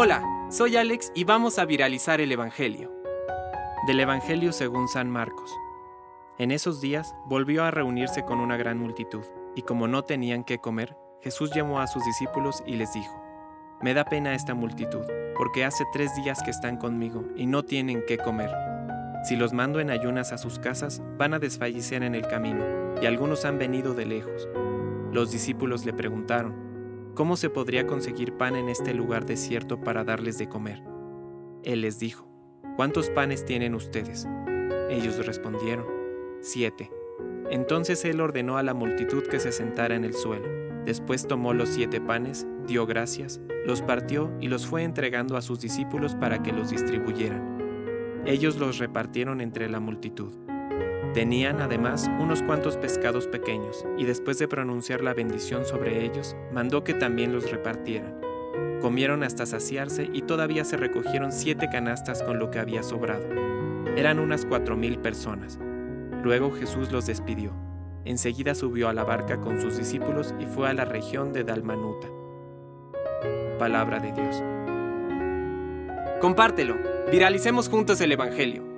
Hola, soy Alex y vamos a viralizar el Evangelio. Del Evangelio según San Marcos. En esos días volvió a reunirse con una gran multitud, y como no tenían qué comer, Jesús llamó a sus discípulos y les dijo, Me da pena esta multitud, porque hace tres días que están conmigo y no tienen qué comer. Si los mando en ayunas a sus casas, van a desfallecer en el camino, y algunos han venido de lejos. Los discípulos le preguntaron, ¿cómo se podría conseguir pan en este lugar desierto para darles de comer? Él les dijo, ¿cuántos panes tienen ustedes? Ellos respondieron, siete. Entonces él ordenó a la multitud que se sentara en el suelo. Después tomó los siete panes, dio gracias, los partió y los fue entregando a sus discípulos para que los distribuyeran. Ellos los repartieron entre la multitud. Tenían además unos cuantos pescados pequeños, y después de pronunciar la bendición sobre ellos, mandó que también los repartieran. Comieron hasta saciarse y todavía se recogieron siete canastas con lo que había sobrado. Eran unas cuatro mil personas. Luego Jesús los despidió. Enseguida subió a la barca con sus discípulos y fue a la región de Dalmanuta. Palabra de Dios. Compártelo Viralicemos juntos el Evangelio.